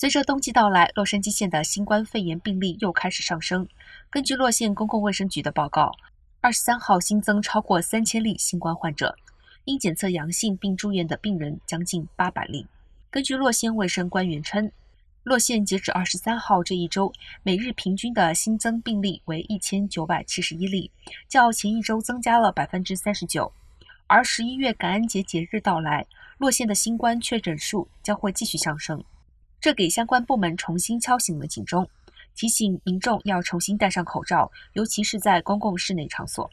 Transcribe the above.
随着冬季到来，洛杉矶县的新冠肺炎病例又开始上升。根据洛县公共卫生局的报告，二十三号新增超过三千例新冠患者，因检测阳性并住院的病人将近八百例。根据洛县卫生官员称，洛县截止二十三号这一周，每日平均的新增病例为一千九百七十一例，较前一周增加了百分之三十九。而十一月感恩节节日到来，洛县的新冠确诊数将会继续上升。这给相关部门重新敲醒了警钟，提醒民众要重新戴上口罩，尤其是在公共室内场所。